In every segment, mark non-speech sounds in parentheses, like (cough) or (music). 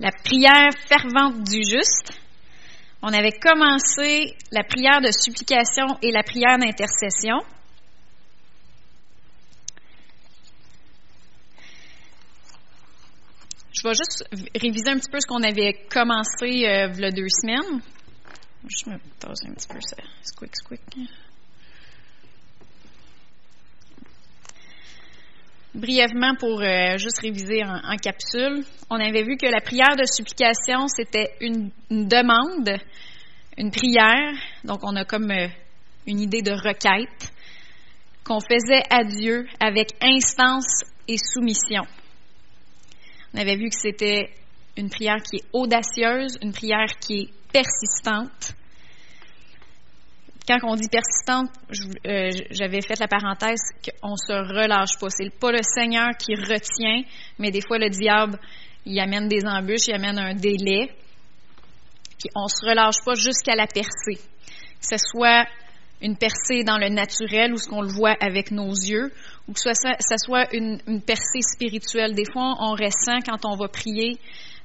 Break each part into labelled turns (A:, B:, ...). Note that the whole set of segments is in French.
A: la prière fervente du juste. On avait commencé la prière de supplication et la prière d'intercession. Je vais juste réviser un petit peu ce qu'on avait commencé euh, il y a deux semaines. Je me pose un petit peu ça. Squick, squick. Brièvement, pour euh, juste réviser en, capsule, on avait vu que la prière de supplication, c'était une, une, demande, une prière. Donc, on a comme euh, une idée de requête qu'on faisait à Dieu avec instance et soumission. On avait vu que c'était une prière qui est audacieuse, une prière qui est persistante. Quand on dit persistante, euh, j'avais fait la parenthèse qu'on se relâche pas. C'est pas le Seigneur qui retient, mais des fois le diable, il amène des embûches, il amène un délai. Puis on se relâche pas jusqu'à la percée. Que ce soit une percée dans le naturel ou ce qu'on le voit avec nos yeux, ou que ce soit, soit une, percée spirituelle. Des fois, on ressent quand on va prier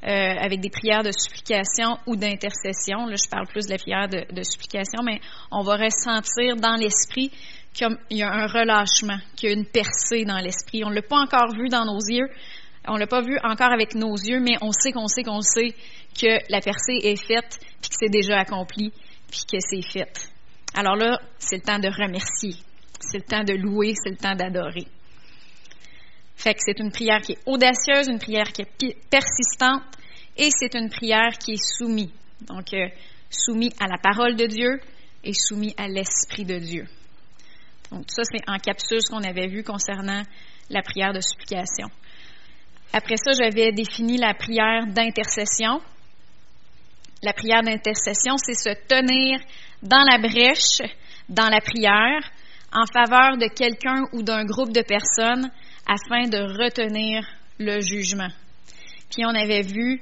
A: euh, avec des prières de supplication ou d'intercession. Là, je parle plus de la prière de, de supplication, mais on va ressentir dans l'esprit qu'il y a un relâchement, qu'il y a une percée dans l'esprit. On ne l'a pas encore vu dans nos yeux, on ne l'a pas vu encore avec nos yeux, mais on sait qu'on sait qu'on sait que la percée est faite, puis que c'est déjà accompli, puis que c'est fait. Alors là, c'est le temps de remercier, c'est le temps de louer, c'est le temps d'adorer. Fait que c'est une prière qui est audacieuse, une prière qui est persistante, et c'est une prière qui est soumise. Donc, euh, soumise à la parole de Dieu et soumise à l'Esprit de Dieu. Donc, ça, c'est en capsule ce qu'on avait vu concernant la prière de supplication. Après ça, j'avais défini la prière d'intercession. La prière d'intercession, c'est se tenir dans la brèche, dans la prière, en faveur de quelqu'un ou d'un groupe de personnes afin de retenir le jugement. Puis on avait vu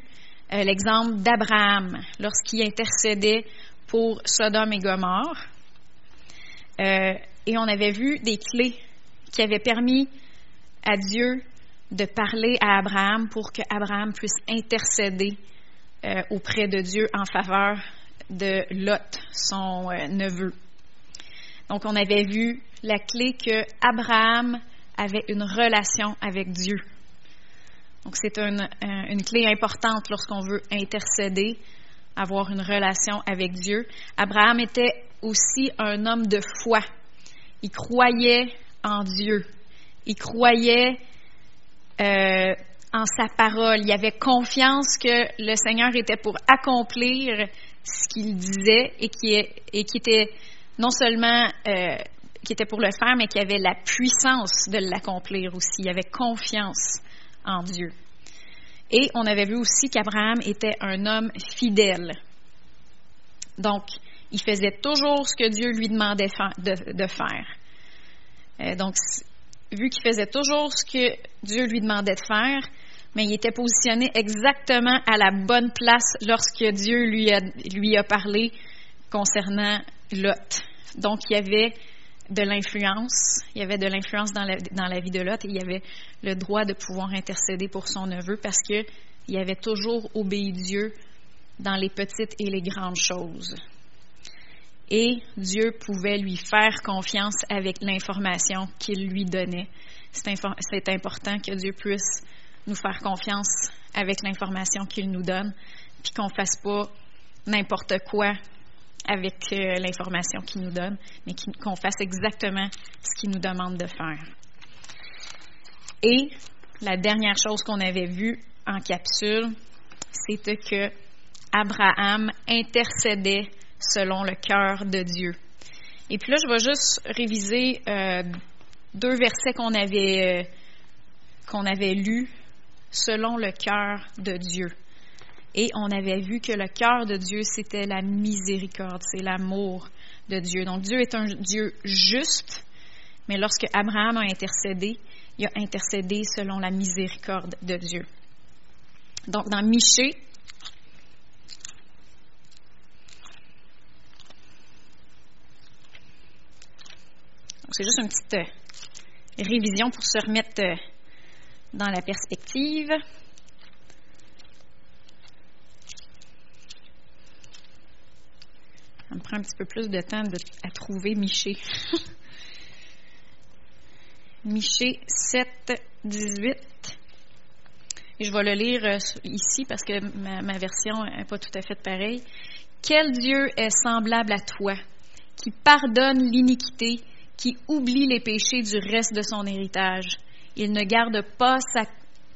A: euh, l'exemple d'Abraham lorsqu'il intercédait pour Sodome et Gomorre. Euh, et on avait vu des clés qui avaient permis à Dieu de parler à Abraham pour qu'Abraham puisse intercéder euh, auprès de Dieu en faveur de Lot, son neveu. Donc, on avait vu la clé que Abraham avait une relation avec Dieu. Donc, c'est une, euh, une, clé importante lorsqu'on veut intercéder, avoir une relation avec Dieu. Abraham était aussi un homme de foi. Il croyait en Dieu. Il croyait euh, en sa parole. Il avait confiance que le Seigneur était pour accomplir ce qu'il disait et qui, était non seulement euh, qui était pour le faire, mais qui avait la puissance de l'accomplir aussi. Il avait confiance en Dieu. Et on avait vu aussi qu'Abraham était un homme fidèle. Donc, il faisait toujours ce que Dieu lui demandait de, faire. Euh, donc, vu qu'il faisait toujours ce que Dieu lui demandait de faire, mais il était positionné exactement à la bonne place lorsque Dieu lui a, lui a parlé concernant Lot. Donc, il y avait de l'influence, il y avait de l'influence dans la, dans la vie de Lot et il y avait le droit de pouvoir intercéder pour son neveu parce qu'il avait toujours obéi Dieu dans les petites et les grandes choses. Et Dieu pouvait lui faire confiance avec l'information qu'il lui donnait. C'est important que Dieu puisse nous faire confiance avec l'information qu'il nous donne, puis qu'on ne fasse pas n'importe quoi avec euh, l'information qu'il nous donne, mais qu'on fasse exactement ce qu'il nous demande de faire. Et la dernière chose qu'on avait vue en capsule, c'était que Abraham intercédait selon le cœur de Dieu. Et puis là, je vais juste réviser euh, deux versets qu'on avait, euh, qu'on avait lus selon le cœur de Dieu. Et on avait vu que le cœur de Dieu, c'était la miséricorde, c'est l'amour de Dieu. Donc Dieu est un Dieu juste, mais lorsque Abraham a intercédé, il a intercédé selon la miséricorde de Dieu. Donc dans Michée, c'est juste une petite euh, révision pour se remettre euh, dans la perspective. Me prend un petit peu plus de temps à trouver Miché. (laughs) Miché 7, 18. Et je vais le lire euh, ici parce que ma, ma version n'est pas tout à fait pareille. Quel Dieu est semblable à toi, qui pardonne l'iniquité, qui oublie les péchés du reste de son héritage? Il ne garde pas sa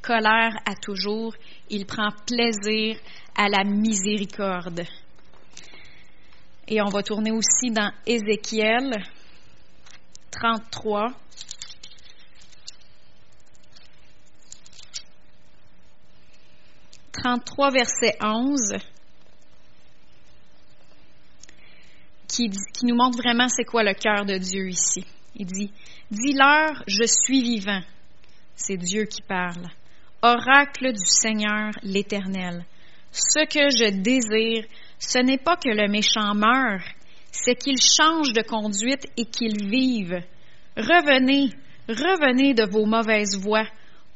A: colère à toujours, il prend plaisir à la miséricorde. Et on va tourner aussi dans Ézéchiel 33. « 33, verset 11. qui, nous montre vraiment c'est quoi le cœur de Dieu ici. Il dit, Dis-leur, je suis vivant. C'est Dieu qui parle. Oracle du Seigneur l'Éternel. Ce que je désire, ce n'est pas que le méchant meure, c'est qu'il change de conduite et qu'il vive. Revenez, revenez de vos mauvaises voies.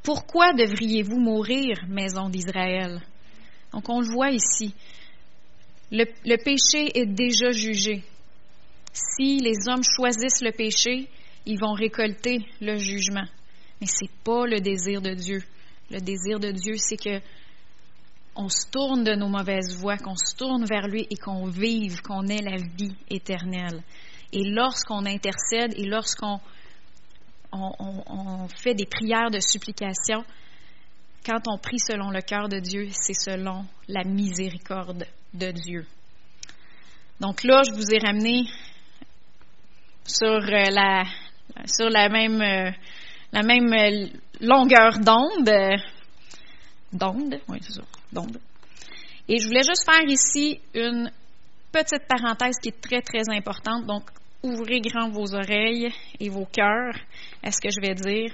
A: Pourquoi devriez-vous mourir, maison d'Israël? Donc on le voit ici. Le, péché est déjà jugé. Si les hommes choisissent le péché, ils vont récolter le jugement. Mais ce n'est pas le désir de Dieu. Le désir de Dieu, c'est que on se tourne de nos mauvaises voies, qu'on se tourne vers lui et qu'on vive, qu'on ait la vie éternelle. Et lorsqu'on intercède et lorsqu'on on, fait des prières de supplication, quand on prie selon le cœur de Dieu, c'est selon la miséricorde de Dieu. Donc là, je vous ai ramené sur euh, la, sur la même, euh, la même longueur d'onde. D'onde, oui, c'est ça, d'onde. Et je voulais juste faire ici une petite parenthèse qui est très, très importante. Donc, ouvrez grand vos oreilles et vos cœurs à ce que je vais dire.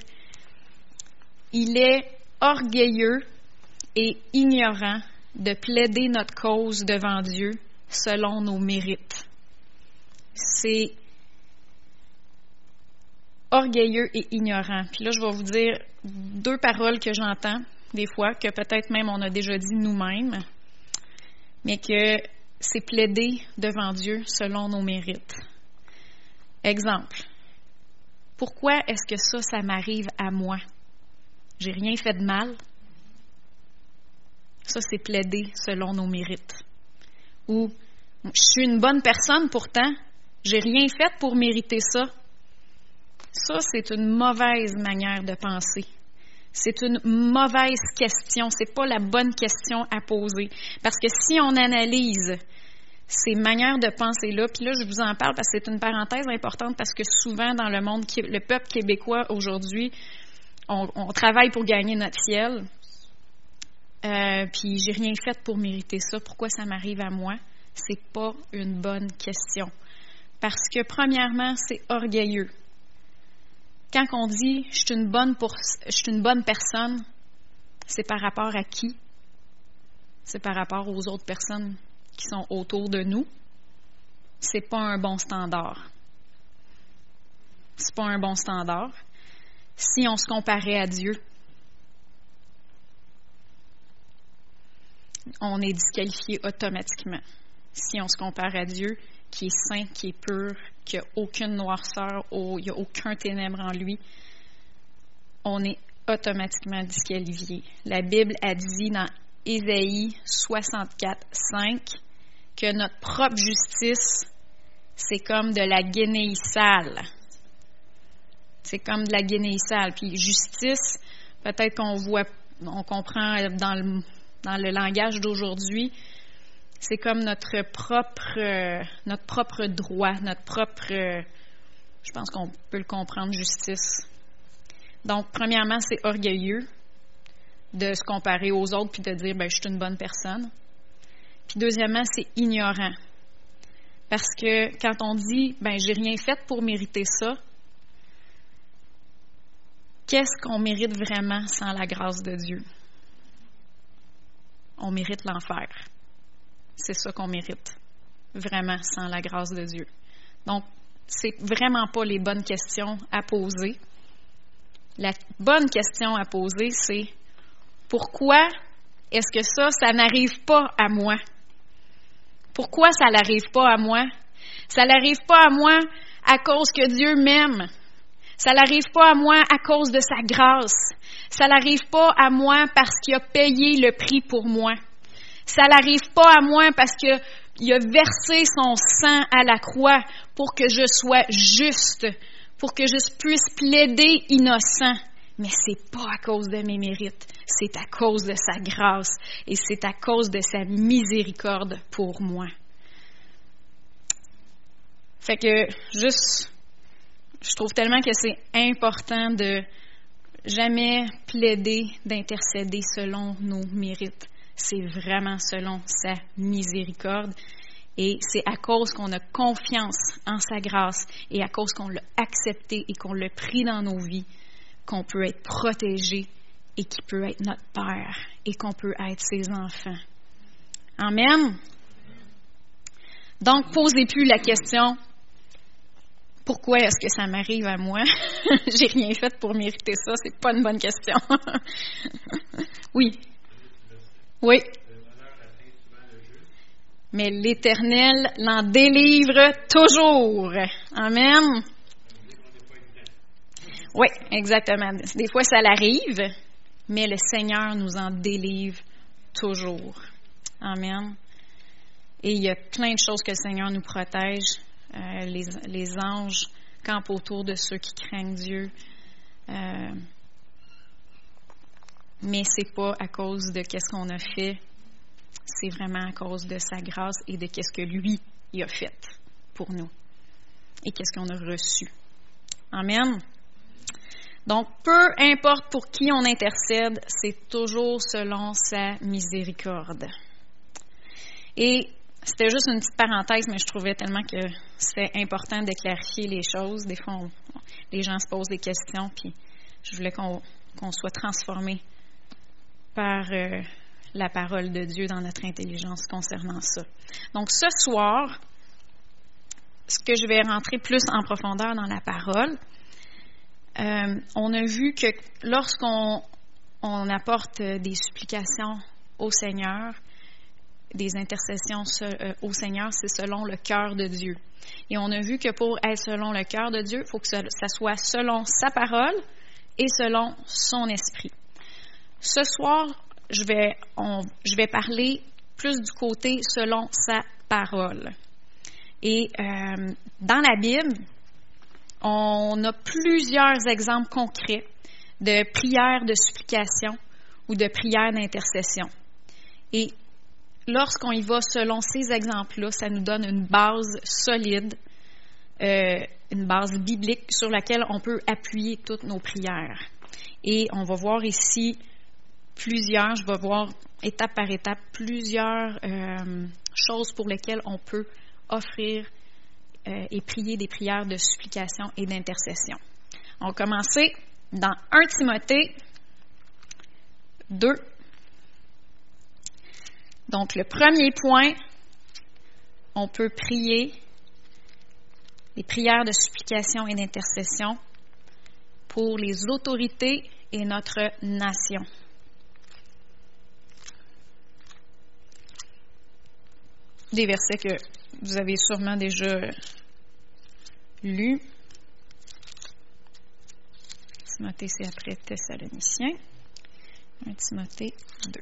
A: Il est orgueilleux et ignorant de plaider notre cause devant Dieu selon nos mérites. C'est orgueilleux et ignorant. Puis là, je vais vous dire deux paroles que j'entends des fois, que peut-être même on a déjà dit nous-mêmes, mais que c'est plaider devant Dieu selon nos mérites. Exemple. Pourquoi est-ce que ça, ça m'arrive à moi? J'ai rien fait de mal. Ça, c'est plaider selon nos mérites. Ou je suis une bonne personne pourtant, j'ai rien fait pour mériter ça. Ça, c'est une mauvaise manière de penser. C'est une mauvaise question. C'est pas la bonne question à poser. Parce que si on analyse ces manières de penser-là, puis là, je vous en parle parce que c'est une parenthèse importante parce que souvent dans le monde, le peuple québécois aujourd'hui, on, travaille pour gagner notre ciel. Euh, puis j'ai rien fait pour mériter ça. Pourquoi ça m'arrive à moi? C'est pas une bonne question. Parce que premièrement, c'est orgueilleux. Quand on dit je suis une bonne, je suis une bonne personne, c'est par rapport à qui? C'est par rapport aux autres personnes qui sont autour de nous. C'est pas un bon standard. C'est pas un bon standard. Si on se comparait à Dieu, on est disqualifié automatiquement. Si on se compare à Dieu, qui est saint, qui est pur, qui n'a aucune noirceur, il n'y a aucun ténèbre en lui, on est automatiquement disqualifié. La Bible a dit dans Ésaïe 64, 5 que notre propre justice, c'est comme de la guenille sale. C'est comme de la guenille sale. Puis justice, peut-être qu'on voit, on comprend dans le dans le langage d'aujourd'hui, c'est comme notre propre, euh, notre propre droit, notre propre, euh, je pense qu'on peut le comprendre, justice. Donc, premièrement, c'est orgueilleux de se comparer aux autres puis de dire, ben, je suis une bonne personne. Puis deuxièmement, c'est ignorant. Parce que quand on dit, ben, j'ai rien fait pour mériter ça, qu'est-ce qu'on mérite vraiment sans la grâce de Dieu? on mérite l'enfer. C'est ça qu'on mérite, vraiment, sans la grâce de Dieu. Donc, c'est vraiment pas les bonnes questions à poser. La bonne question à poser, c'est pourquoi est-ce que ça, ça n'arrive pas à moi? Pourquoi ça n'arrive pas à moi? Ça n'arrive pas à moi à cause que Dieu m'aime. Ça n'arrive pas à moi à cause de sa grâce. Ça n'arrive pas à moi parce qu'il a payé le prix pour moi. Ça n'arrive pas à moi parce qu'il a versé son sang à la croix pour que je sois juste, pour que je puisse plaider innocent. Mais c'est pas à cause de mes mérites, c'est à cause de sa grâce et c'est à cause de sa miséricorde pour moi. Fait que juste, je trouve tellement que c'est important de jamais plaider, d'intercéder selon nos mérites. C'est vraiment selon sa miséricorde. Et c'est à cause qu'on a confiance en sa grâce et à cause qu'on l'a accepté et qu'on l'a pris dans nos vies qu'on peut être protégé et qui peut être notre Père et qu'on peut être ses enfants. Amen. Donc, posez plus la question pourquoi est-ce que ça m'arrive à moi? (laughs) J'ai rien fait pour mériter ça, c'est pas une bonne question. (laughs) oui. Oui. Mais l'Éternel l'en délivre toujours. Amen. Oui, exactement. Des fois, ça l'arrive, mais le Seigneur nous en délivre toujours. Amen. Et il y a plein de choses que le Seigneur nous protège. Euh, les, anges campent autour de ceux qui craignent Dieu. Euh, mais c'est pas à cause de qu'est-ce qu'on a fait, c'est vraiment à cause de sa grâce et de qu'est-ce que lui a fait pour nous et qu'est-ce qu'on a reçu. Amen. Donc, peu importe pour qui on intercède, c'est toujours selon sa miséricorde. Et c'était juste une petite parenthèse, mais je trouvais tellement que c'était important de clarifier les choses. Des fois, les gens se posent des questions, puis je voulais qu'on soit transformé par euh, la parole de Dieu dans notre intelligence concernant ça. Donc, ce soir, ce que je vais rentrer plus en profondeur dans la parole, euh, on a vu que lorsqu'on on apporte des supplications au Seigneur, des intercessions euh, au Seigneur, c'est selon le cœur de Dieu. Et on a vu que pour être selon le cœur de Dieu, il faut que ça, soit selon sa parole et selon son esprit. Ce soir, je vais, je vais parler plus du côté selon sa parole. Et euh, dans la Bible, on a plusieurs exemples concrets de prières de supplication ou de prières d'intercession. Et lorsqu'on y va selon ces exemples-là, ça nous donne une base solide, euh, une base biblique sur laquelle on peut appuyer toutes nos prières. Et on va voir ici plusieurs, je vais voir étape par étape, plusieurs euh, choses pour lesquelles on peut offrir euh, et prier des prières de supplication et d'intercession. On va commencer dans 1 Timothée 2. Donc, le premier point, on peut prier des prières de supplication et d'intercession pour les autorités et notre nation. Des versets que vous avez sûrement déjà lu. Timothée, c'est après Thessaloniciens. 1 Timothée 2.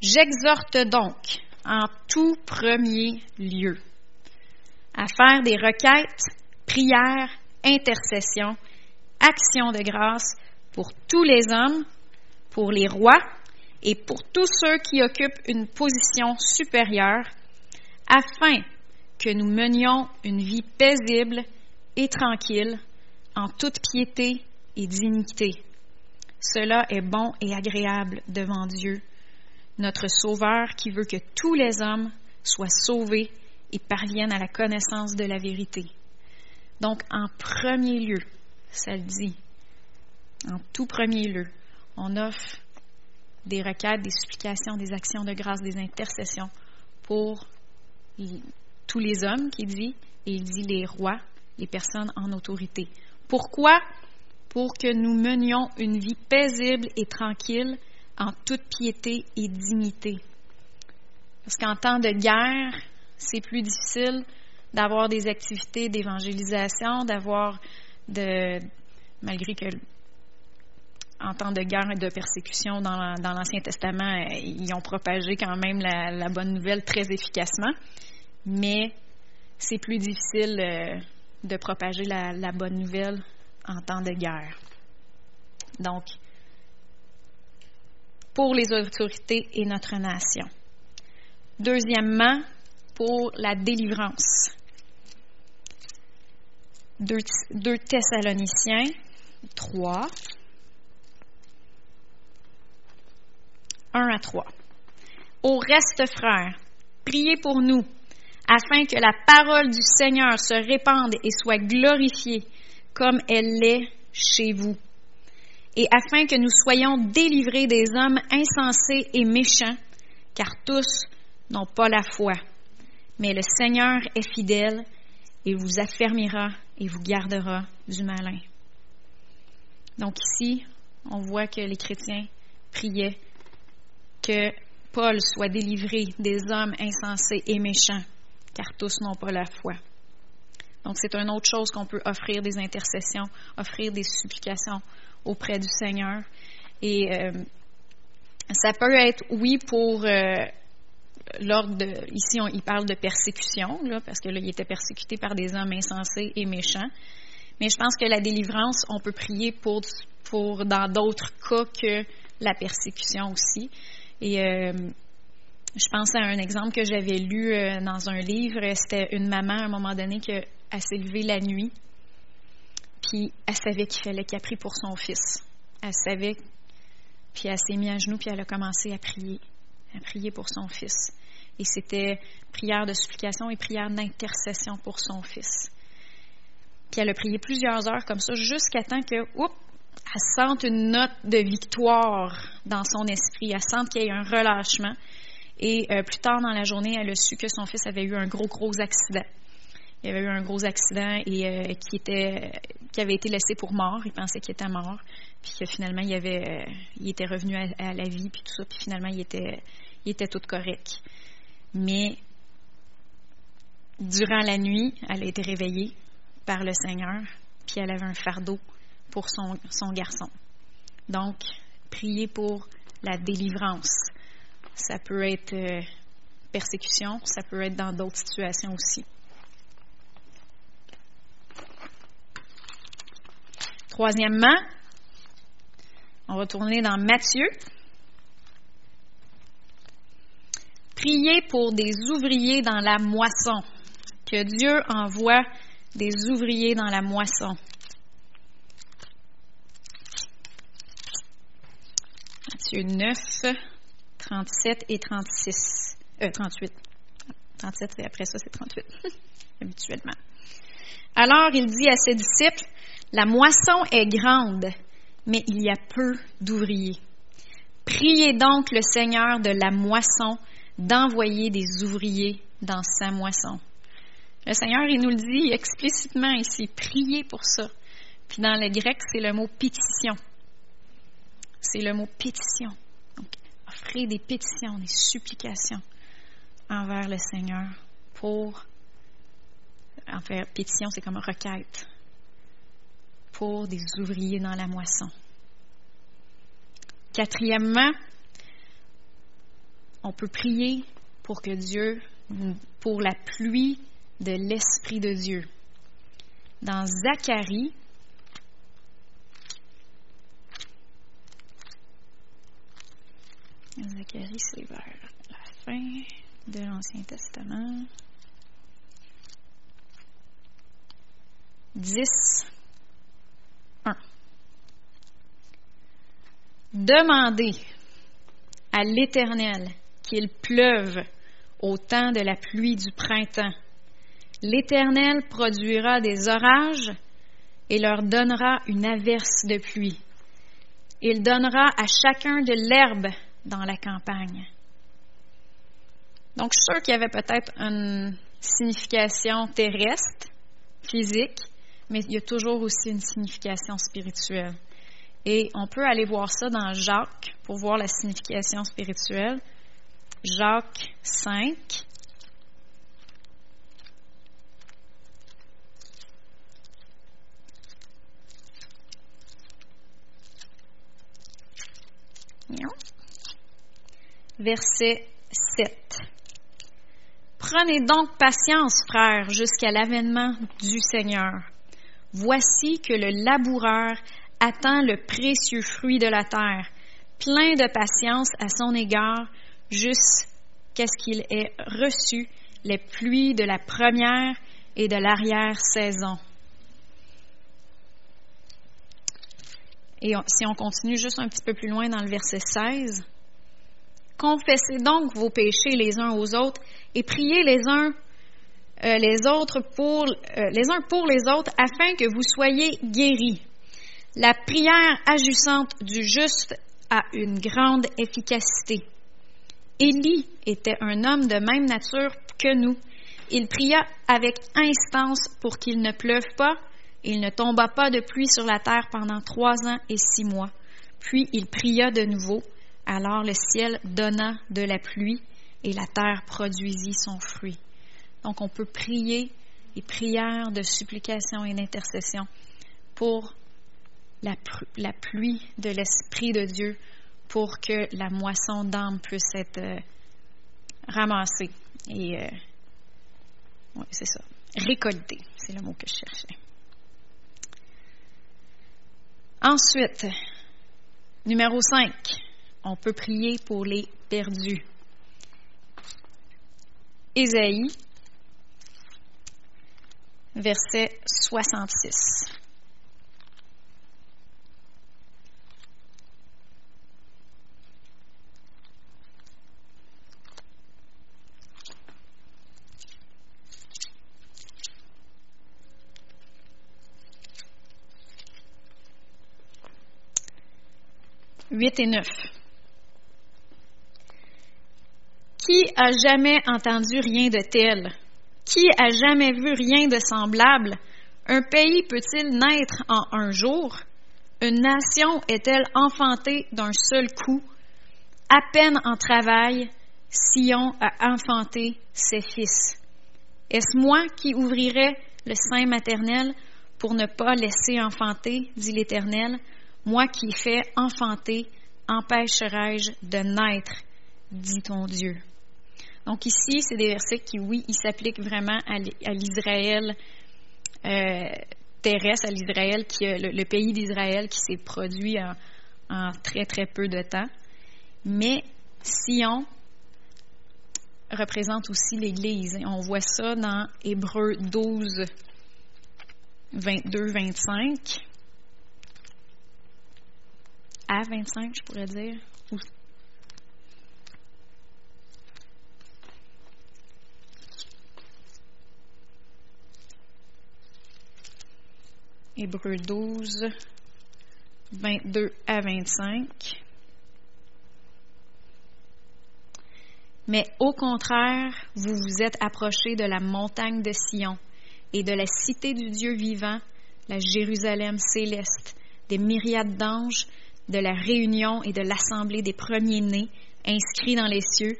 A: J'exhorte donc en tout premier lieu à faire des requêtes, prières, intercessions, actions de grâce pour tous les hommes, pour les rois et pour tous ceux qui occupent une position supérieure, afin que nous menions une vie paisible et tranquille en toute piété et dignité. Cela est bon et agréable devant Dieu, notre Sauveur qui veut que tous les hommes soient sauvés et parviennent à la connaissance de la vérité. Donc, en premier lieu, ça le dit, en tout premier lieu, on offre des requêtes, des supplications, des actions de grâce, des intercessions pour tous les hommes, qui dit, et il dit les rois, les personnes en autorité. Pourquoi? Pour que nous menions une vie paisible et tranquille en toute piété et dignité. Parce qu'en temps de guerre, c'est plus difficile d'avoir des activités d'évangélisation, d'avoir de, malgré que en temps de guerre et de persécution dans, l'Ancien Testament, euh, ils ont propagé quand même la, bonne nouvelle très efficacement, mais c'est plus difficile euh, de propager la, bonne nouvelle en temps de guerre. Donc, pour les autorités et notre nation. Deuxièmement, pour la délivrance. 2, Thessaloniciens 3, 1 à 3. Au reste, frères, priez pour nous, afin que la parole du Seigneur se répande et soit glorifiée comme elle l'est chez vous, et afin que nous soyons délivrés des hommes insensés et méchants, car tous n'ont pas la foi. Mais le Seigneur est fidèle et vous affermira et vous gardera du malin. Donc ici, on voit que les chrétiens priaient que Paul soit délivré des hommes insensés et méchants, car tous n'ont pas la foi. Donc c'est une autre chose qu'on peut offrir des intercessions, offrir des supplications auprès du Seigneur. Et euh, ça peut être, oui, pour euh, l'ordre de. Ici, on, il parle de persécution, parce que là, il était persécuté par des hommes insensés et méchants. Mais je pense que la délivrance, on peut prier pour dans d'autres cas que la persécution aussi. Et euh, je pense à un exemple que j'avais lu euh, dans un livre. C'était une maman, à un moment donné, qui s'est levée la nuit, puis elle savait qu'il fallait qu'elle prie pour son fils. Elle savait, puis elle s'est mise à genoux, puis elle a commencé à prier, à prier pour son fils. Et c'était prière de supplication et prière d'intercession pour son fils. Puis elle a prié plusieurs heures comme ça, jusqu'à temps que, oups, elle sente une note de victoire dans son esprit, elle sente qu'il y a un relâchement. Et euh, plus tard dans la journée, elle a su que son fils avait eu un gros, gros accident. Il avait eu un gros accident et euh, qui, était, qui avait été laissé pour mort. Il pensait qu'il était mort. Puis que finalement, il, avait, euh, il était revenu à, la vie, puis tout ça. Puis finalement, il était, il était tout correct. Mais durant la nuit, elle a été réveillée par le Seigneur, puis elle avait un fardeau pour son, garçon. Donc, prier pour la délivrance. Ça peut être euh, persécution, ça peut être dans d'autres situations aussi. Troisièmement, on va tourner dans Matthieu. Priez pour des ouvriers dans la moisson. Que Dieu envoie des ouvriers dans la moisson. Matthieu 9, 37 et 36. Euh, 38. 37 et après ça, c'est 38, (laughs) habituellement. Alors il dit à ses disciples, La moisson est grande, mais il y a peu d'ouvriers. Priez donc le Seigneur de la moisson d'envoyer des ouvriers dans sa moisson. Le Seigneur, il nous le dit explicitement ici, priez pour ça. Puis dans le grec, c'est le mot pétition. C'est le mot pétition. Donc, offrez des pétitions, des supplications envers le Seigneur pour. En fait, pétition, c'est comme une requête pour des ouvriers dans la moisson. Quatrièmement, on peut prier pour que Dieu, pour la pluie de l'Esprit de Dieu. Dans Zacharie, Zacharie, c'est vers la fin de l'Ancien Testament. 10, 1. Demandez à l'Éternel qu'il pleuve au temps de la pluie du printemps. L'Éternel produira des orages et leur donnera une averse de pluie. Il donnera à chacun de l'herbe dans la campagne. Donc, je suis sûre qu'il y avait peut-être une signification terrestre, physique, mais il y a toujours aussi une signification spirituelle. Et on peut aller voir ça dans Jacques pour voir la signification spirituelle. Jacques 5. Non. Verset 7. Prenez donc patience, frères, jusqu'à l'avènement du Seigneur. Voici que le laboureur attend le précieux fruit de la terre, plein de patience à son égard, jusqu'à ce qu'il ait reçu les pluies de la première et de l'arrière-saison. Et si on continue juste un petit peu plus loin dans le verset 16, Confessez donc vos péchés les uns aux autres et priez les uns euh, les autres pour euh, les uns pour les autres afin que vous soyez guéris. La prière agissante du juste a une grande efficacité. Élie était un homme de même nature que nous. Il pria avec instance pour qu'il ne pleuve pas. Il ne tomba pas de pluie sur la terre pendant trois ans et six mois. Puis il pria de nouveau. Alors le ciel donna de la pluie et la terre produisit son fruit. Donc on peut prier les prières de supplication et d'intercession pour la, pluie de l'Esprit de Dieu pour que la moisson d'âme puisse être euh, ramassée et, euh, c'est ça, récoltée, c'est le mot que je cherchais. Ensuite, numéro 5, on peut prier pour les perdus. Ésaïe, verset 66. Huit et neuf. Qui a jamais entendu rien de tel? Qui a jamais vu rien de semblable? Un pays peut-il naître en un jour? Une nation est-elle enfantée d'un seul coup? À peine en travail, Sion a enfanté ses fils. Est-ce moi qui ouvrirai le sein maternel pour ne pas laisser enfanter, dit l'Éternel? Moi qui fais enfanter, empêcherai-je de naître, dit ton Dieu. Donc ici, c'est des versets qui, oui, ils s'appliquent vraiment à l'Israël euh, terrestre, à l'Israël, qui le, pays d'Israël qui s'est produit en, très très peu de temps. Mais Sion représente aussi l'Église. On voit ça dans Hébreu 12, 22, 25. À 25, je pourrais dire. Hébreu 12, 22 à 25. Mais au contraire, vous vous êtes approchés de la montagne de Sion et de la cité du Dieu vivant, la Jérusalem céleste, des myriades d'anges, de la réunion et de l'assemblée des premiers-nés inscrits dans les cieux,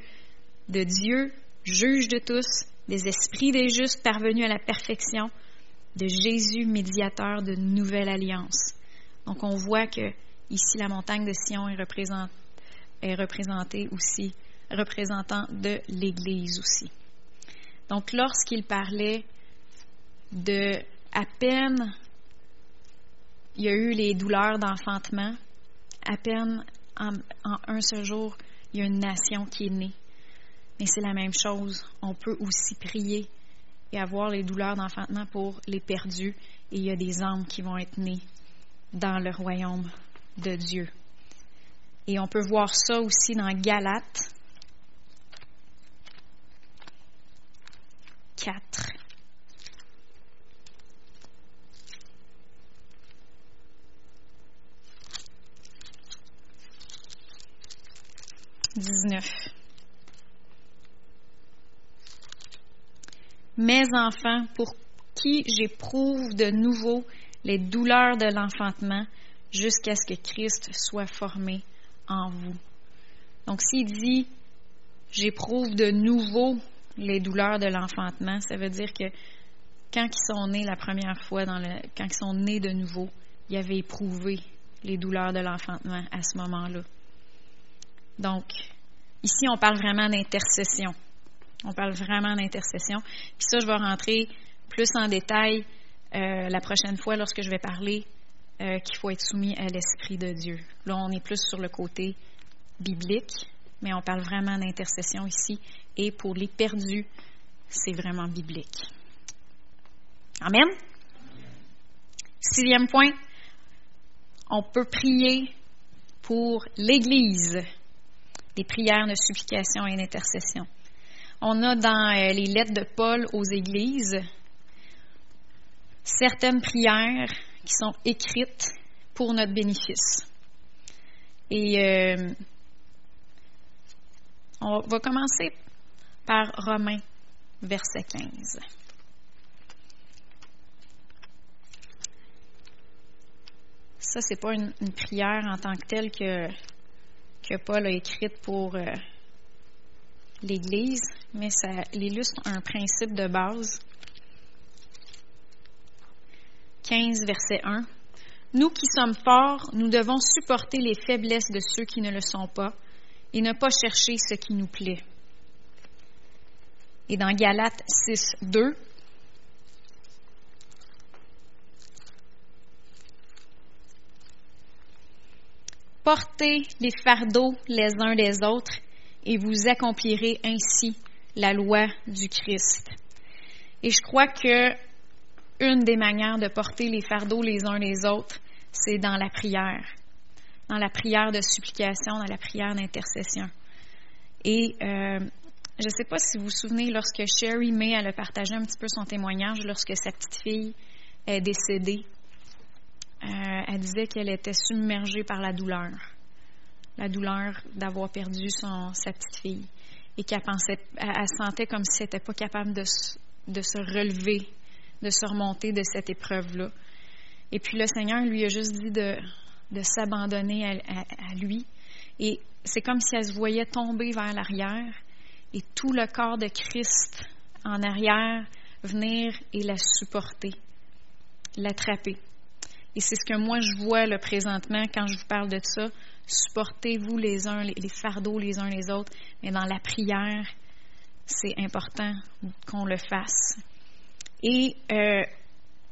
A: de Dieu, juge de tous, des esprits des justes parvenus à la perfection, de Jésus, médiateur de nouvelle alliance. Donc on voit que ici la montagne de Sion est, représentée, aussi, représentant de l'Église aussi. Donc lorsqu'il parlait de à peine il y a eu les douleurs d'enfantement, à peine en, un seul jour, il y a une nation qui est née. Mais c'est la même chose. On peut aussi prier et avoir les douleurs d'enfantement pour les perdus. Et il y a des âmes qui vont être nées dans le royaume de Dieu. Et on peut voir ça aussi dans Galates 4. Dix-neuf. Mes enfants, pour qui j'éprouve de nouveau les douleurs de l'enfantement jusqu'à ce que Christ soit formé en vous. Donc s'il dit j'éprouve de nouveau les douleurs de l'enfantement, ça veut dire que quand ils sont nés la première fois, quand ils sont nés de nouveau, ils avaient éprouvé les douleurs de l'enfantement à ce moment-là. Donc, ici, on parle vraiment d'intercession. On parle vraiment d'intercession. Puis ça, je vais rentrer plus en détail euh, la prochaine fois lorsque je vais parler euh, qu'il faut être soumis à l'Esprit de Dieu. Là, on est plus sur le côté biblique, mais on parle vraiment d'intercession ici. Et pour les perdus, c'est vraiment biblique. Amen. Sixième point, on peut prier pour l'Église, des prières de supplication et d'intercession. On a dans euh, les lettres de Paul aux Églises certaines prières qui sont écrites pour notre bénéfice. Et euh, on va commencer par Romains, verset 15. Ça, c'est pas une, prière en tant que telle que, Paul a écrite pour euh, l'Église, mais ça illustre un principe de base. 15, verset 1. Nous qui sommes forts, nous devons supporter les faiblesses de ceux qui ne le sont pas et ne pas chercher ce qui nous plaît. Et dans Galates 6, 2, Portez les fardeaux les uns des autres et vous accomplirez ainsi la loi du Christ. Et je crois que une des manières de porter les fardeaux les uns les autres, c'est dans la prière, dans la prière de supplication, dans la prière d'intercession. Et euh, je ne sais pas si vous vous souvenez, lorsque Sherry May elle a partagé un petit peu son témoignage lorsque sa petite fille est décédée euh, elle disait qu'elle était submergée par la douleur, la douleur d'avoir perdu son, sa petite fille, et qu'elle pensait, elle, sentait comme si elle n'était pas capable de, de, se relever, de se remonter de cette épreuve-là. Et puis le Seigneur lui a juste dit de, de s'abandonner à, à, lui. Et c'est comme si elle se voyait tomber vers l'arrière et tout le corps de Christ en arrière venir et la supporter, l'attraper. Et c'est ce que moi je vois là, présentement quand je vous parle de ça. Supportez-vous les uns, les, fardeaux les uns les autres, mais dans la prière, c'est important qu'on le fasse. Et euh,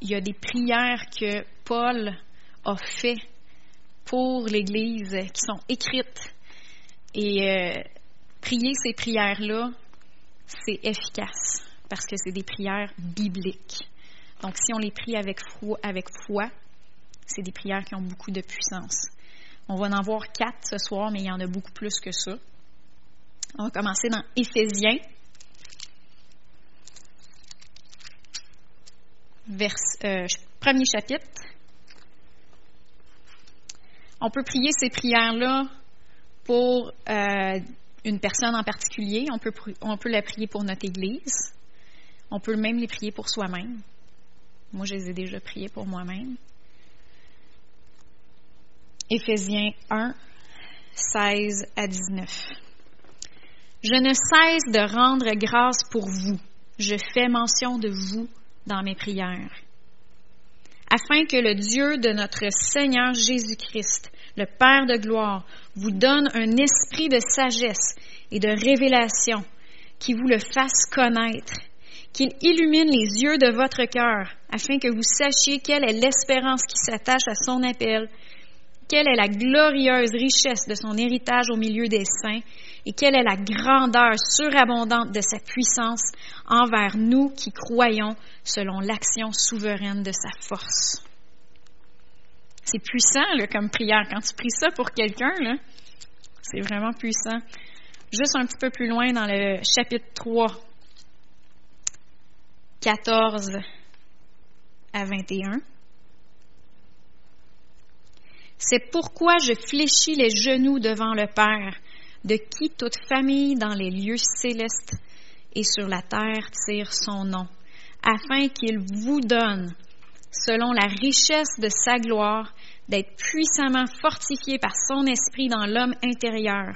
A: il y a des prières que Paul a fait pour l'Église qui sont écrites. Et euh, prier ces prières-là, c'est efficace parce que c'est des prières bibliques. Donc, si on les prie avec foi, avec foi c'est des prières qui ont beaucoup de puissance. On va en voir quatre ce soir, mais il y en a beaucoup plus que ça. On va commencer dans Éphésiens, euh, premier chapitre. On peut prier ces prières-là pour euh, une personne en particulier. On peut, on peut la prier pour notre Église. On peut même les prier pour soi-même. Moi, je les ai déjà priées pour moi-même. Éphésiens 1, 16 à 19. Je ne cesse de rendre grâce pour vous. Je fais mention de vous dans mes prières, afin que le Dieu de notre Seigneur Jésus-Christ, le Père de gloire, vous donne un esprit de sagesse et de révélation, qui vous le fasse connaître, qu'il illumine les yeux de votre cœur, afin que vous sachiez quelle est l'espérance qui s'attache à son appel quelle est la glorieuse richesse de son héritage au milieu des saints et quelle est la grandeur surabondante de sa puissance envers nous qui croyons selon l'action souveraine de sa force. C'est puissant comme prière. Quand tu pries ça pour quelqu'un, c'est vraiment puissant. Juste un petit peu plus loin dans le chapitre 3, 14 à 21. C'est pourquoi je fléchis les genoux devant le Père, de qui toute famille dans les lieux célestes et sur la terre tire son nom, afin qu'il vous donne, selon la richesse de sa gloire, d'être puissamment fortifié par son esprit dans l'homme intérieur,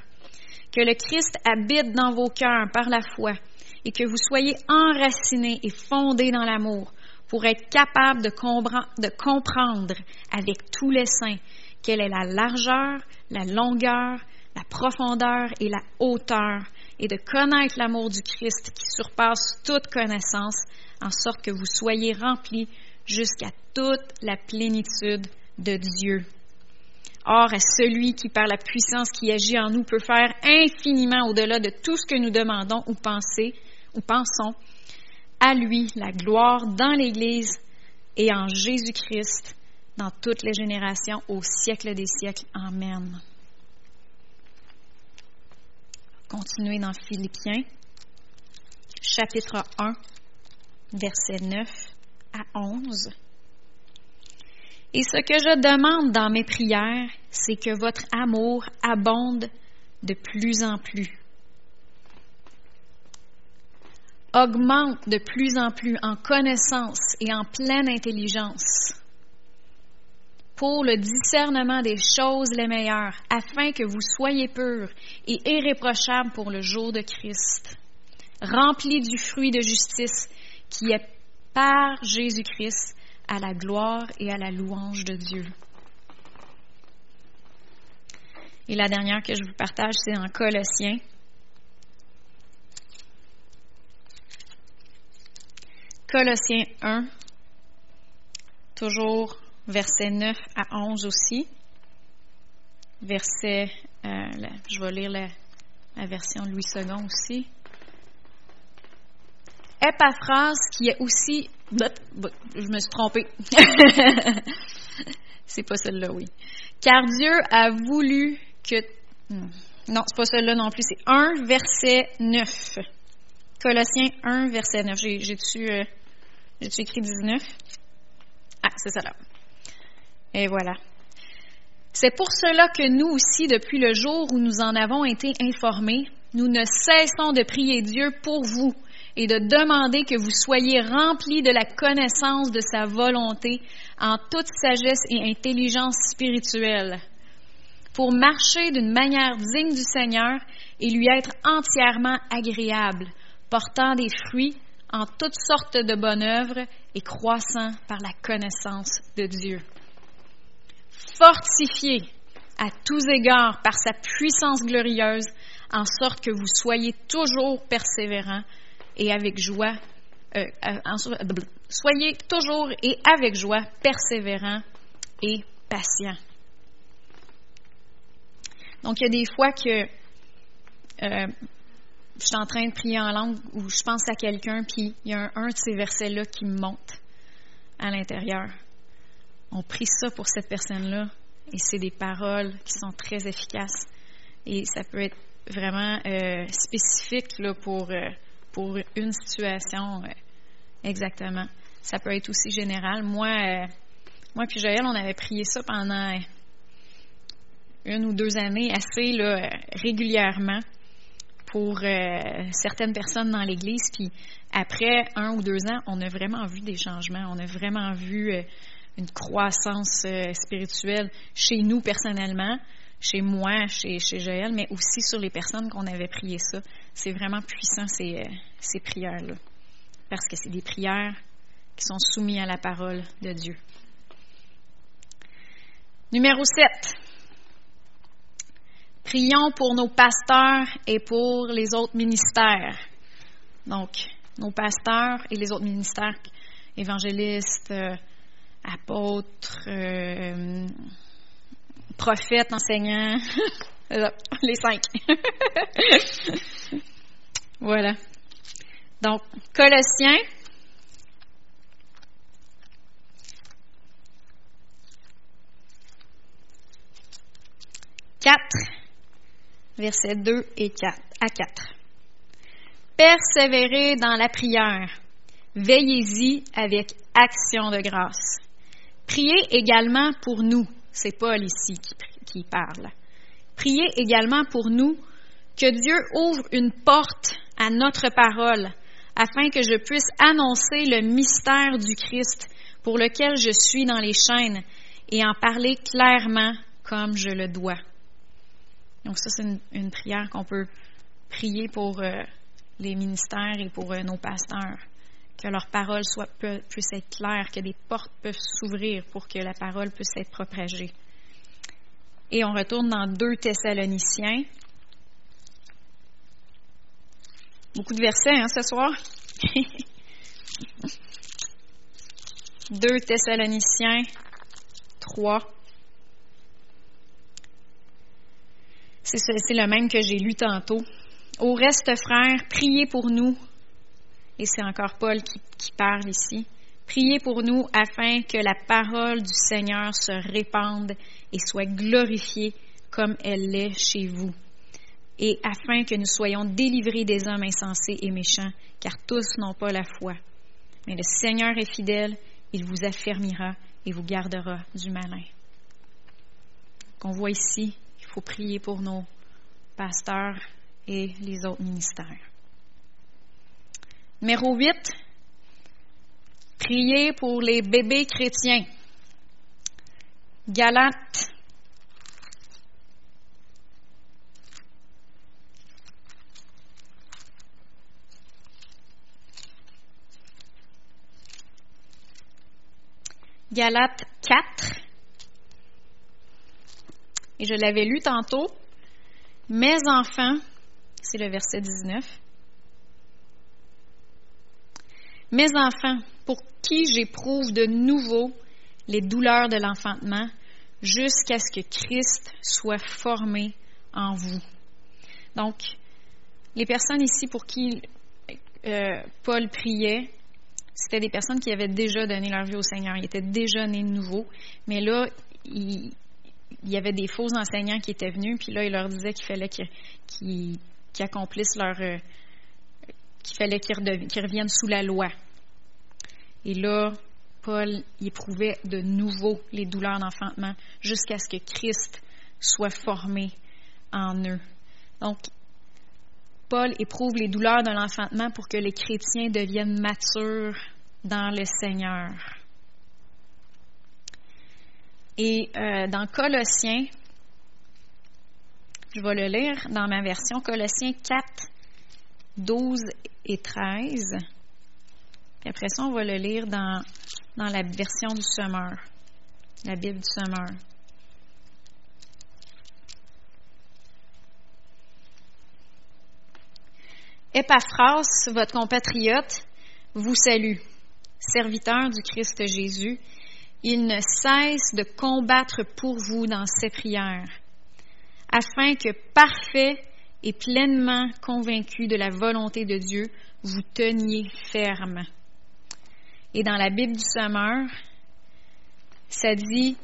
A: que le Christ habite dans vos cœurs par la foi, et que vous soyez enracinés et fondés dans l'amour, pour être capables de, comprendre avec tous les saints quelle est la largeur, la longueur, la profondeur et la hauteur, et de connaître l'amour du Christ qui surpasse toute connaissance, en sorte que vous soyez remplis jusqu'à toute la plénitude de Dieu. Or, à celui qui, par la puissance qui agit en nous, peut faire infiniment au-delà de tout ce que nous demandons ou, ou pensons, à lui la gloire dans l'Église et en Jésus-Christ dans toutes les générations, au siècle des siècles. Amen. Continuez dans Philippiens, chapitre 1, verset 9 à 11. Et ce que je demande dans mes prières, c'est que votre amour abonde de plus en plus. Augmente de plus en plus en connaissance et en pleine intelligence pour le discernement des choses les meilleures, afin que vous soyez purs et irréprochables pour le jour de Christ, remplis du fruit de justice qui est par Jésus-Christ à la gloire et à la louange de Dieu. Et la dernière que je vous partage, c'est en Colossiens. Colossiens 1, toujours versets 9 à 11 aussi. Verset, euh, je vais lire la, version Louis II aussi. Épaphrase, qui est aussi. Je me suis trompée. (laughs) c'est pas celle-là, oui. Car Dieu a voulu que. Hmm. Non, c'est pas celle-là non plus. C'est 1, verset 9. Colossiens 1, verset 9. J'ai-tu euh, écrit 19? Ah, c'est ça là. Et voilà. C'est pour cela que nous aussi, depuis le jour où nous en avons été informés, nous ne cessons de prier Dieu pour vous et de demander que vous soyez remplis de la connaissance de sa volonté en toute sagesse et intelligence spirituelle, pour marcher d'une manière digne du Seigneur et lui être entièrement agréable, portant des fruits en toutes sortes de bonnes œuvres et croissant par la connaissance de Dieu fortifié à tous égards par sa puissance glorieuse, en sorte que vous soyez toujours persévérants et avec joie, euh, euh, soyez toujours et avec joie persévérants et patients. Donc, il y a des fois que euh, je suis en train de prier en langue ou je pense à quelqu'un, puis il y a un de ces versets-là qui me monte à l'intérieur on prie ça pour cette personne-là. Et c'est des paroles qui sont très efficaces. Et ça peut être vraiment euh, spécifique euh, pour une situation euh, exactement. Ça peut être aussi général. Moi, moi puis Joël, on avait prié ça pendant une ou deux années assez régulièrement pour certaines personnes dans l'Église. Puis après un ou deux ans, on a vraiment vu des changements. On a vraiment vu une croissance euh, spirituelle chez nous personnellement, chez moi, chez, chez Joël, mais aussi sur les personnes qu'on avait prié ça. C'est vraiment puissant ces, euh, ces prières-là. Parce que c'est des prières qui sont soumises à la parole de Dieu. Numéro 7. Prions pour nos pasteurs et pour les autres ministères. Donc, nos pasteurs et les autres ministères, évangélistes, euh, apôtres, euh, prophètes, enseignants, (laughs) les cinq. (laughs) voilà. Donc, Colossiens. Quatre, versets 2 et 4 à 4. Persévérez dans la prière. Veillez-y avec action de grâce. Priez également pour nous. C'est Paul ici qui, parle. Priez également pour nous que Dieu ouvre une porte à notre parole afin que je puisse annoncer le mystère du Christ pour lequel je suis dans les chaînes et en parler clairement comme je le dois. Donc ça, c'est une, prière qu'on peut prier pour euh, les ministères et pour euh, nos pasteurs que leur parole soit, puisse être claire, que des portes peuvent s'ouvrir pour que la parole puisse être propagée. Et on retourne dans 2 Thessaloniciens. Beaucoup de versets hein, ce soir. (laughs) 2 Thessaloniciens 3. C'est le même que j'ai lu tantôt. Au reste, frères, priez pour nous. Et c'est encore Paul qui, qui parle ici. Priez pour nous afin que la parole du Seigneur se répande et soit glorifiée comme elle l'est chez vous, et afin que nous soyons délivrés des hommes insensés et méchants, car tous n'ont pas la foi. Mais le Seigneur est fidèle, il vous affermira et vous gardera du malin. Qu'on voit ici qu'il faut prier pour nos pasteurs et les autres ministères. Numéro 8, prier pour les bébés chrétiens. Galates Galates 4. Et je l'avais lu tantôt. Mes enfants, c'est le verset 19. Mes enfants, pour qui j'éprouve de nouveau les douleurs de l'enfantement, jusqu'à ce que Christ soit formé en vous. Donc, les personnes ici pour qui euh, Paul priait, c'était des personnes qui avaient déjà donné leur vie au Seigneur. Ils étaient déjà nés de nouveau. Mais là, il, y avait des faux enseignants qui étaient venus, puis là, il leur disait qu'il fallait qu'ils accomplissent leur. Qu'il fallait qu'ils reviennent sous la loi. Et là, Paul éprouvait de nouveau les douleurs d'enfantement jusqu'à ce que Christ soit formé en eux. Donc, Paul éprouve les douleurs de l'enfantement pour que les chrétiens deviennent matures dans le Seigneur. Et euh, dans Colossiens, je vais le lire dans ma version, Colossiens 4, 12 et 13. Et après ça, on va le lire dans, dans la version du semeur, la Bible du semeur. Epaphras, votre compatriote, vous salue. Serviteur du Christ Jésus, il ne cesse de combattre pour vous dans ses prières, afin que parfait et pleinement convaincu de la volonté de Dieu, vous teniez ferme. Et dans la Bible du Sommeur, ça dit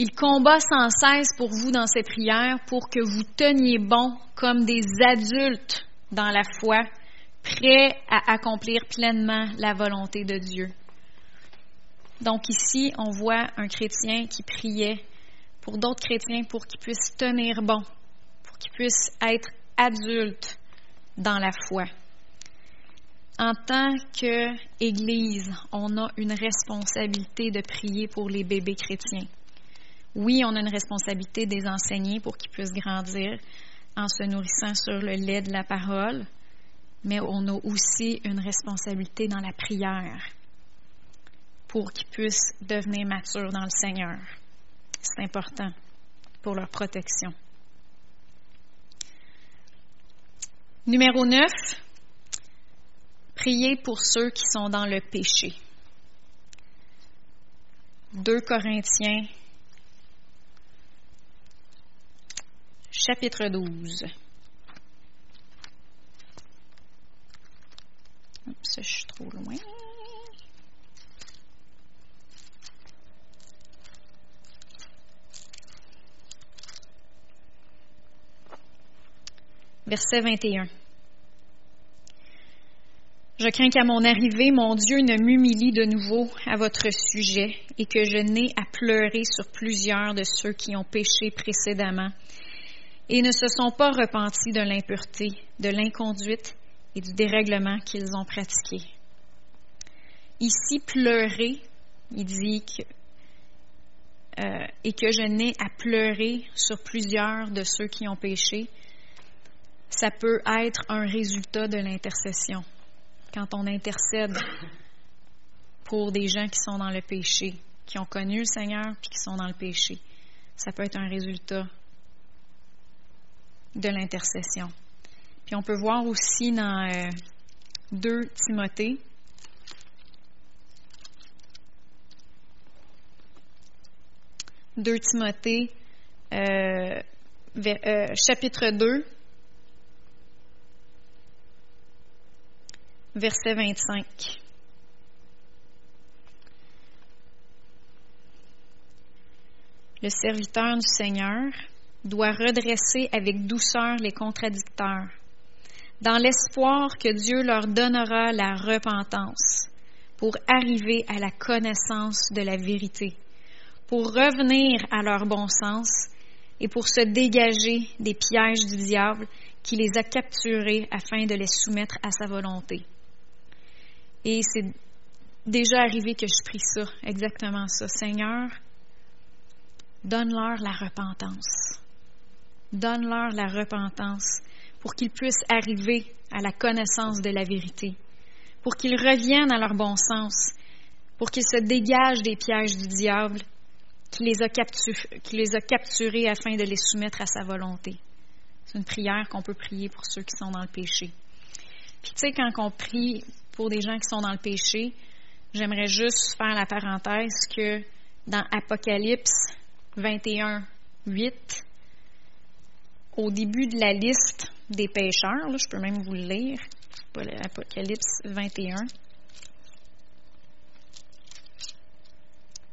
A: il combat sans cesse pour vous dans ses prières pour que vous teniez bon comme des adultes dans la foi, prêts à accomplir pleinement la volonté de Dieu. Donc ici, on voit un chrétien qui priait pour d'autres chrétiens pour qu'ils puissent tenir bon, qu'ils puissent être adultes dans la foi. En tant qu'Église, on a une responsabilité de prier pour les bébés chrétiens. Oui, on a une responsabilité des enseignés pour qu'ils puissent grandir, en se nourrissant sur le lait de la parole, mais on a aussi une responsabilité dans la prière pour qu'ils puissent devenir matures dans le Seigneur. C'est important pour leur protection. Numéro 9, prier pour ceux qui sont dans le péché. 2 Corinthiens chapitre 12. Oups, je suis trop loin. Verset 21. Je crains qu'à mon arrivée, mon Dieu ne m'humilie de nouveau à votre sujet et que je n'ai à pleurer sur plusieurs de ceux qui ont péché précédemment et ne se sont pas repentis de l'impureté, de l'inconduite et du dérèglement qu'ils ont pratiqué. Ici, pleurer, il dit que, euh, et que je n'ai à pleurer sur plusieurs de ceux qui ont péché, ça peut être un résultat de l'intercession. Quand on intercède pour des gens qui sont dans le péché, qui ont connu le Seigneur puis qui sont dans le péché. Ça peut être un résultat de l'intercession. Puis on peut voir aussi dans 2 euh, Timothée, Deux Timothée, euh, euh, chapitre 2, verset 25. Le serviteur du Seigneur doit redresser avec douceur les contradicteurs, dans l'espoir que Dieu leur donnera la repentance pour arriver à la connaissance de la vérité, pour revenir à leur bon sens et pour se dégager des pièges du diable qui les a capturés afin de les soumettre à sa volonté. Et c'est déjà arrivé que je prie ça, exactement ça. Seigneur, donne-leur la repentance. Donne-leur la repentance pour qu'ils puissent arriver à la connaissance de la vérité, pour qu'ils reviennent à leur bon sens, pour qu'ils se dégagent des pièges du diable qui les a, capturés afin de les soumettre à sa volonté. C'est une prière qu'on peut prier pour ceux qui sont dans le péché. Puis tu sais, quand on prie pour des gens qui sont dans le péché, j'aimerais juste faire la parenthèse que dans Apocalypse 21, 8, au début de la liste des pécheurs, je peux même vous le lire, Apocalypse 21,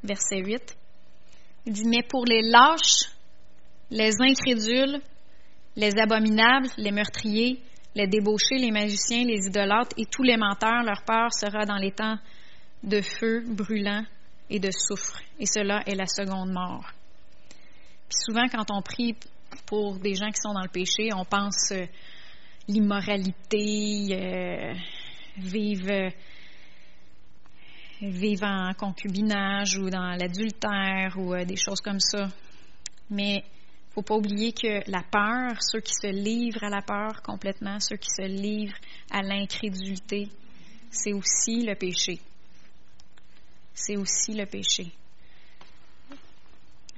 A: verset 8. Il dit, mais pour les lâches, les incrédules, les abominables, les meurtriers, les débauchés, les magiciens, les idolâtres et tous les menteurs, leur part sera dans les temps de feu brûlant et de soufre. Et cela est la seconde mort. Puis souvent, quand on prie pour des gens qui sont dans le péché, on pense euh, l'immoralité, euh, vivre, vivre en concubinage ou dans l'adultère ou euh, des choses comme ça. Mais faut pas oublier que la peur, ceux qui se livrent à la peur complètement, ceux qui se livrent à l'incrédulité, c'est aussi le péché. C'est aussi le péché.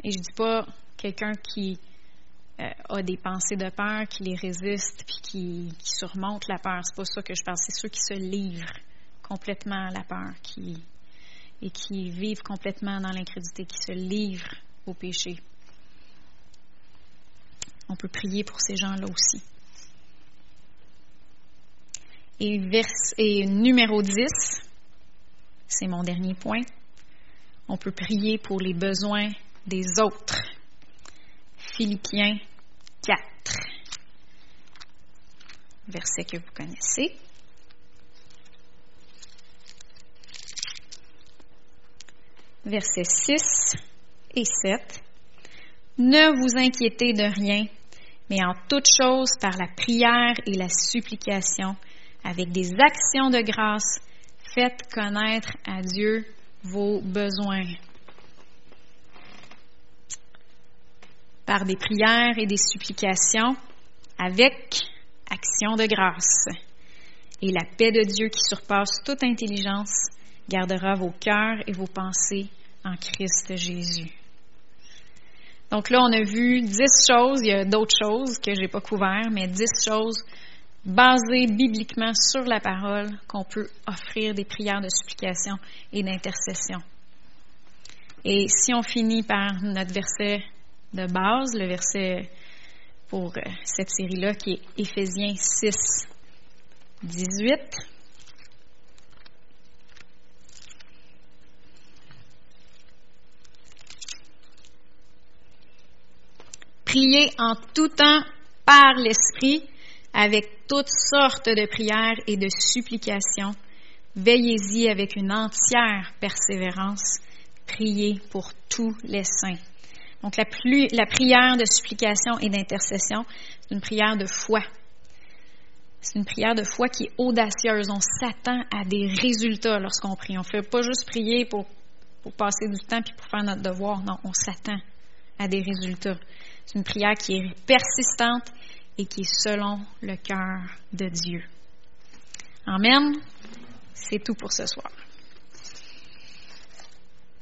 A: Et je dis pas quelqu'un qui euh, a des pensées de peur, qui les résiste, puis qui, surmonte la peur. C'est pas ça que je parle. C'est ceux qui se livrent complètement à la peur, et qui vivent complètement dans l'incrédulité, qui se livrent au péché. On peut prier pour ces gens-là aussi. Et, numéro 10, c'est mon dernier point, on peut prier pour les besoins des autres. Philippiens 4, verset que vous connaissez. Versets 6 et 7. Ne vous inquiétez de rien, mais en toute chose, par la prière et la supplication, avec des actions de grâce, faites connaître à Dieu vos besoins. Par des prières et des supplications, avec action de grâce. Et la paix de Dieu qui surpasse toute intelligence gardera vos cœurs et vos pensées en Christ Jésus. Donc là, on a vu dix choses, il y a d'autres choses que je n'ai pas couvertes, mais dix choses basées bibliquement sur la parole qu'on peut offrir des prières de supplication et d'intercession. Et si on finit par notre verset de base, le verset pour euh, cette série-là qui est Éphésiens 6, 18. Priez en tout temps par l'Esprit avec toutes sortes de prières et de supplications. Veillez-y avec une entière persévérance. Priez pour tous les saints. Donc la, prière de supplication et d'intercession, c'est une prière de foi. C'est une prière de foi qui est audacieuse. On s'attend à des résultats lorsqu'on prie. On ne fait pas juste prier pour, pour passer du temps puis pour faire notre devoir. Non, on s'attend à des résultats. C'est une prière qui est persistante et qui est selon le cœur de Dieu. Amen. C'est tout pour ce soir.